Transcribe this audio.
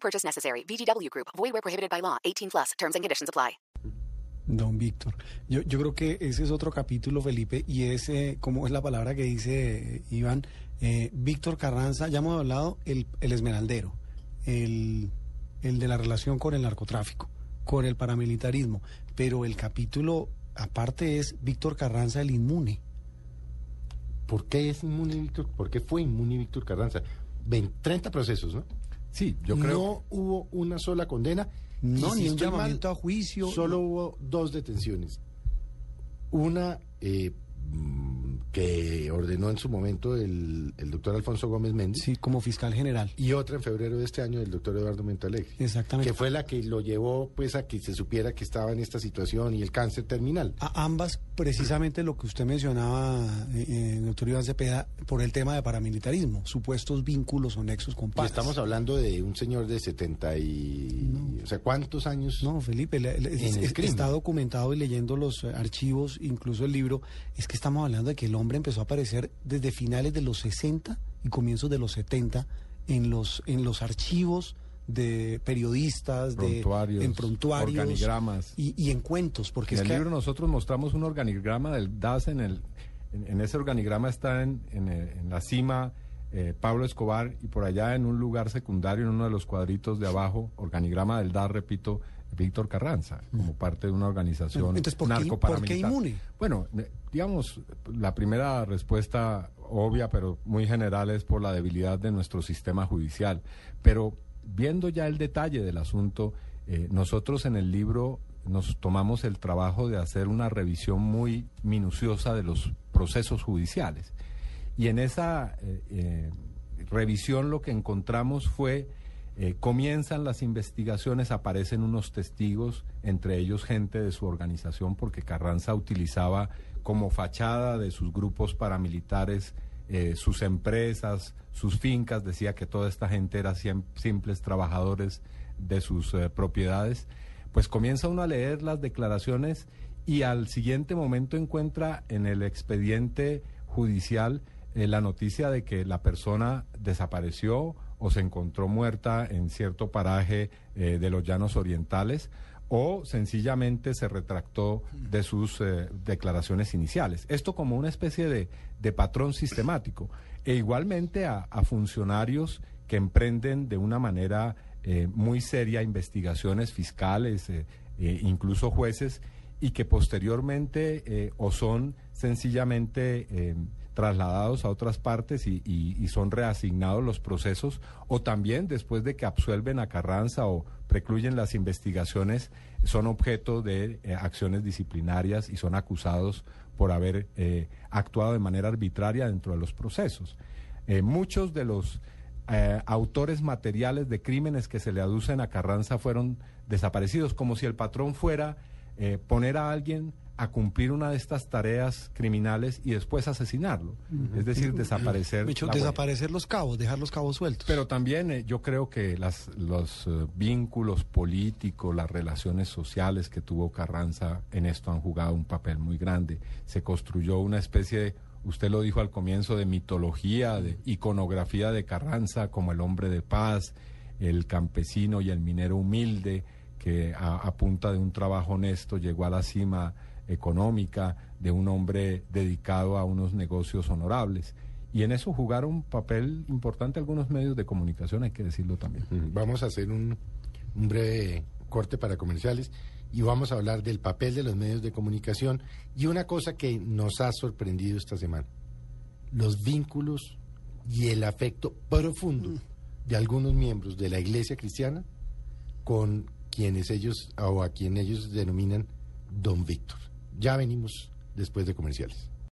Purchase necessary. VGW Group. Void where prohibited by law. 18 plus. Terms and conditions apply. Don Víctor, yo, yo creo que ese es otro capítulo, Felipe, y ese, como es la palabra que dice eh, Iván, eh, Víctor Carranza, ya hemos hablado, el, el esmeraldero, el, el de la relación con el narcotráfico, con el paramilitarismo, pero el capítulo aparte es Víctor Carranza el inmune. ¿Por qué es inmune Víctor? ¿Por qué fue inmune Víctor Carranza? Ven, 30 procesos, ¿no? Sí, yo creo. No hubo una sola condena. No, ni un llamamiento mal, a juicio. Solo hubo dos detenciones. Una eh, que ordenó en su momento el, el doctor Alfonso Gómez Méndez Sí, como fiscal general. y otra en febrero de este año del doctor Eduardo Montalegre. Exactamente. Que fue la que lo llevó pues a que se supiera que estaba en esta situación y el cáncer terminal. A ambas, precisamente lo que usted mencionaba, eh, eh, doctor Iván Cepeda, por el tema de paramilitarismo, supuestos vínculos o nexos con Y paras. estamos hablando de un señor de 70 y... O sea, ¿cuántos años? No, Felipe, es- es- crimen. está documentado y leyendo los eh, archivos, incluso el libro, es que estamos hablando de que el hombre empezó a aparecer desde finales de los 60 y comienzos de los 70 en los, en los archivos de periodistas, Prontuarios, de en prontuarios organigramas. y, y en cuentos, porque En es el que libro nosotros mostramos un organigrama del DAS. En, el, en, en ese organigrama está en, en, eh, en la cima eh, Pablo Escobar y por allá en un lugar secundario, en uno de los cuadritos de abajo, organigrama del DAS, repito, Víctor Carranza, como parte de una organización Entonces, ¿por qué- por qué inmune? Bueno, eh, digamos, la primera respuesta obvia, pero muy general, es por la debilidad de nuestro sistema judicial. Pero viendo ya el detalle del asunto, eh, nosotros en el libro nos tomamos el trabajo de hacer una revisión muy minuciosa de los procesos judiciales. Y en esa eh, eh, revisión lo que encontramos fue, eh, comienzan las investigaciones, aparecen unos testigos, entre ellos gente de su organización, porque Carranza utilizaba como fachada de sus grupos paramilitares sus empresas, sus fincas, decía que toda esta gente era simples trabajadores de sus propiedades. Pues comienza uno a leer las declaraciones y al siguiente momento encuentra en el expediente judicial eh, la noticia de que la persona desapareció o se encontró muerta en cierto paraje eh, de los llanos orientales o sencillamente se retractó de sus eh, declaraciones iniciales. Esto como una especie de, de patrón sistemático. E igualmente a, funcionarios que emprenden de una manera muy seria investigaciones fiscales, eh, incluso jueces, y que posteriormente o son sencillamente eh, trasladados a otras partes y, son reasignados los procesos, o también después de que absuelven a Carranza o precluyen las investigaciones, son objeto de eh, acciones disciplinarias y son acusados por haber eh, actuado de manera arbitraria dentro de los procesos. Eh, muchos de los autores materiales de crímenes que se le aducen a Carranza fueron desaparecidos, como si el patrón fuera poner a alguien a cumplir una de estas tareas criminales y después asesinarlo. Es decir, desaparecer. Huella. desaparecer los cabos, dejar los cabos sueltos. Pero también eh, yo creo que las, los eh, vínculos políticos, las relaciones sociales que tuvo Carranza en esto han jugado un papel muy grande. Se construyó una especie de, usted lo dijo al comienzo, de mitología, de iconografía de Carranza como el hombre de paz, el campesino y el minero humilde que a, a punta de un trabajo honesto llegó a la cima económica, de un hombre dedicado a unos negocios honorables. Y en eso jugaron un papel importante algunos medios de comunicación, hay que decirlo también. Vamos a hacer un, un breve corte para comerciales y vamos a hablar del papel de los medios de comunicación y una cosa que nos ha sorprendido esta semana, los vínculos y el afecto profundo de algunos miembros de la iglesia cristiana con quienes ellos o a quien ellos denominan Don Víctor. Ya venimos después de comerciales.